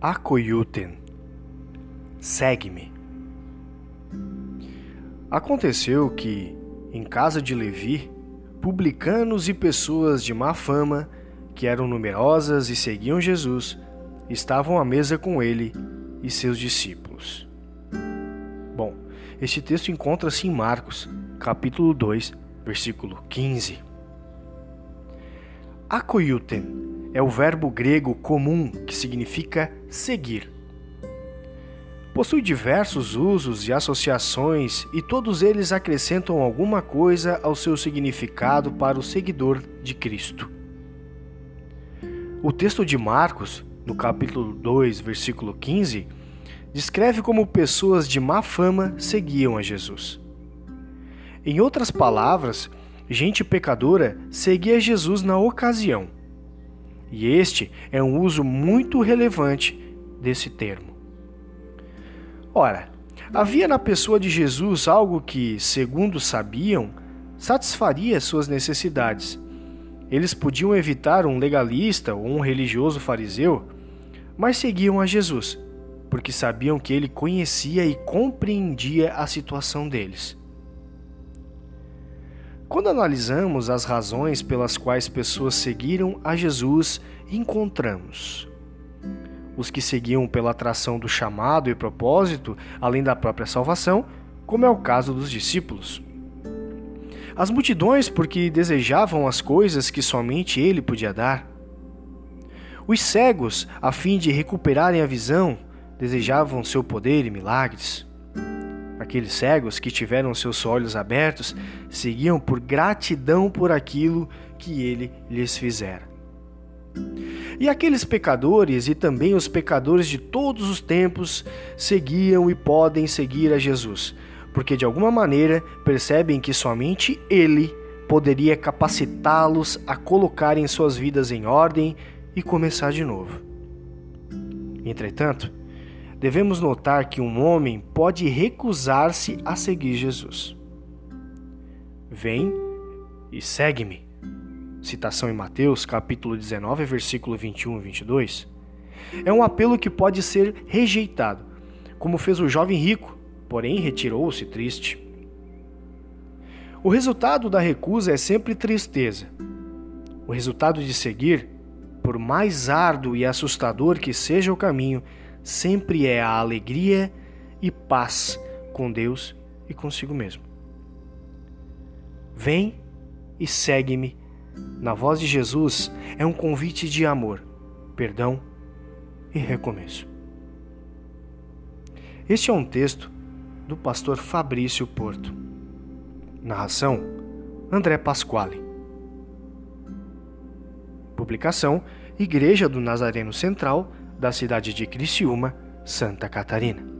Acoyuten, segue-me. Aconteceu que, em casa de Levi, publicanos e pessoas de má fama, que eram numerosas e seguiam Jesus, estavam à mesa com ele e seus discípulos. Bom, este texto encontra-se em Marcos, capítulo 2, versículo 15. Akoyuten é o verbo grego comum que significa seguir. Possui diversos usos e associações e todos eles acrescentam alguma coisa ao seu significado para o seguidor de Cristo. O texto de Marcos, no capítulo 2, versículo 15, descreve como pessoas de má fama seguiam a Jesus. Em outras palavras, gente pecadora seguia Jesus na ocasião e este é um uso muito relevante desse termo. Ora, havia na pessoa de Jesus algo que, segundo sabiam, satisfaria suas necessidades. Eles podiam evitar um legalista ou um religioso fariseu, mas seguiam a Jesus, porque sabiam que ele conhecia e compreendia a situação deles. Quando analisamos as razões pelas quais pessoas seguiram a Jesus, encontramos os que seguiam pela atração do chamado e propósito, além da própria salvação, como é o caso dos discípulos. As multidões porque desejavam as coisas que somente ele podia dar. Os cegos, a fim de recuperarem a visão, desejavam seu poder e milagres. Aqueles cegos que tiveram seus olhos abertos seguiam por gratidão por aquilo que ele lhes fizera. E aqueles pecadores e também os pecadores de todos os tempos seguiam e podem seguir a Jesus, porque de alguma maneira percebem que somente Ele poderia capacitá-los a colocarem suas vidas em ordem e começar de novo. Entretanto, devemos notar que um homem pode recusar-se a seguir Jesus. Vem e segue-me. Citação em Mateus, capítulo 19, versículo 21 e 22. É um apelo que pode ser rejeitado, como fez o jovem rico, porém retirou-se triste. O resultado da recusa é sempre tristeza. O resultado de seguir, por mais árduo e assustador que seja o caminho, sempre é a alegria e paz com Deus e consigo mesmo. Vem e segue-me. Na voz de Jesus é um convite de amor, perdão e recomeço. Este é um texto do pastor Fabrício Porto. Narração: André Pasquale. Publicação: Igreja do Nazareno Central, da cidade de Criciúma, Santa Catarina.